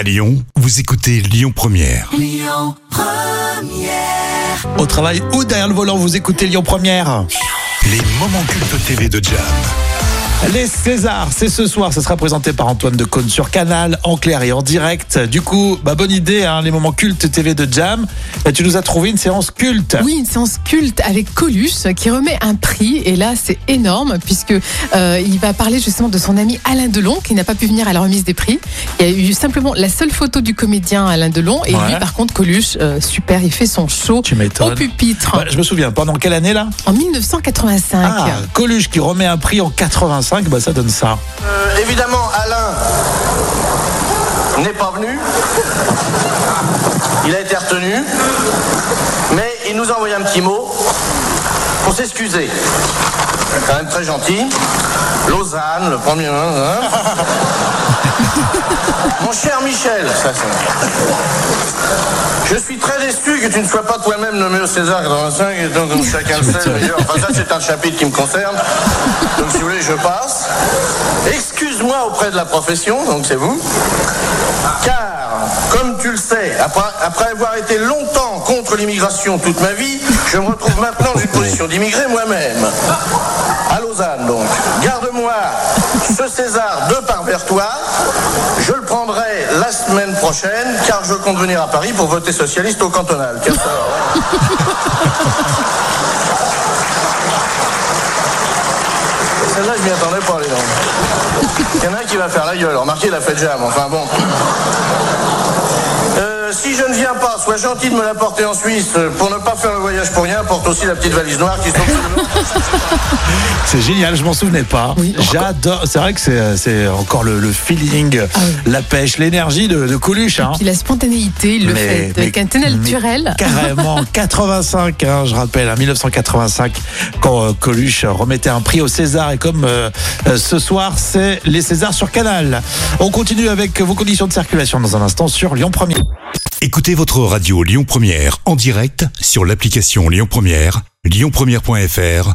À Lyon, vous écoutez Lyon Première. Au travail ou derrière le volant, vous écoutez Lyon Première. Les moments cultes TV de Jam. Les Césars, c'est ce soir, ce sera présenté par Antoine de Caunes sur Canal, en clair et en direct. Du coup, bah, bonne idée, hein, les moments cultes TV de Jam. Tu nous as trouvé une séance culte. Oui, une séance culte avec Coluche qui remet un prix et là c'est énorme puisque euh, il va parler justement de son ami Alain Delon qui n'a pas pu venir à la remise des prix. Il y a eu simplement la seule photo du comédien Alain Delon et Ouais. lui par contre Coluche euh, super, il fait son show Tu au pupitre Bah, je me souviens, pendant quelle année là? En 1985. Ah, Coluche qui remet un prix en 85, bah ça donne ça. Euh, évidemment, Alain n'est pas venu. Il a été retenu. Mais il nous a envoyé un petit mot pour s'excuser. Quand même très gentil. Lausanne, le premier. hein, hein. Mon cher Michel, ça, je suis très déçu que tu ne sois pas toi-même nommé au César 85 et donc chacun le sait d'ailleurs. Enfin ça c'est un chapitre qui me concerne. Donc si vous voulez je passe. Excuse-moi auprès de la profession, donc c'est vous. Car, comme tu le sais, après, après avoir été longtemps contre l'immigration toute ma vie, je me retrouve maintenant dans une position d'immigré moi-même. À Lausanne donc. Garde-moi ce César de par vers toi. Je le prendrai la semaine prochaine car je compte venir à Paris pour voter socialiste au cantonal. Tiens, ça. Celle-là, je m'y attendais pas, les gens. Il y en a un qui va faire la gueule. Remarquez, il a fait jam. Enfin bon. Euh, si je ne viens pas, sois gentil de me l'apporter en Suisse. Pour ne pas faire le voyage pour rien, porte aussi la petite valise noire qui sont absolument... C'est génial, je m'en souvenais pas. Oui. J'adore. C'est vrai que c'est c'est encore le, le feeling, Ah oui. la pêche, l'énergie de, de Coluche. Hein. Puis la spontanéité, il le Mais- fait avec mais- un tel mais naturel. Carrément, 85, hein, je rappelle, hein, 1985, quand euh, Coluche remettait un prix au César. Et comme euh, euh, ce soir, c'est les Césars sur Canal. On continue avec vos conditions de circulation dans un instant sur Lyon 1er. Écoutez votre radio Lyon Première en direct sur l'application Lyon Première, lyonpremière.fr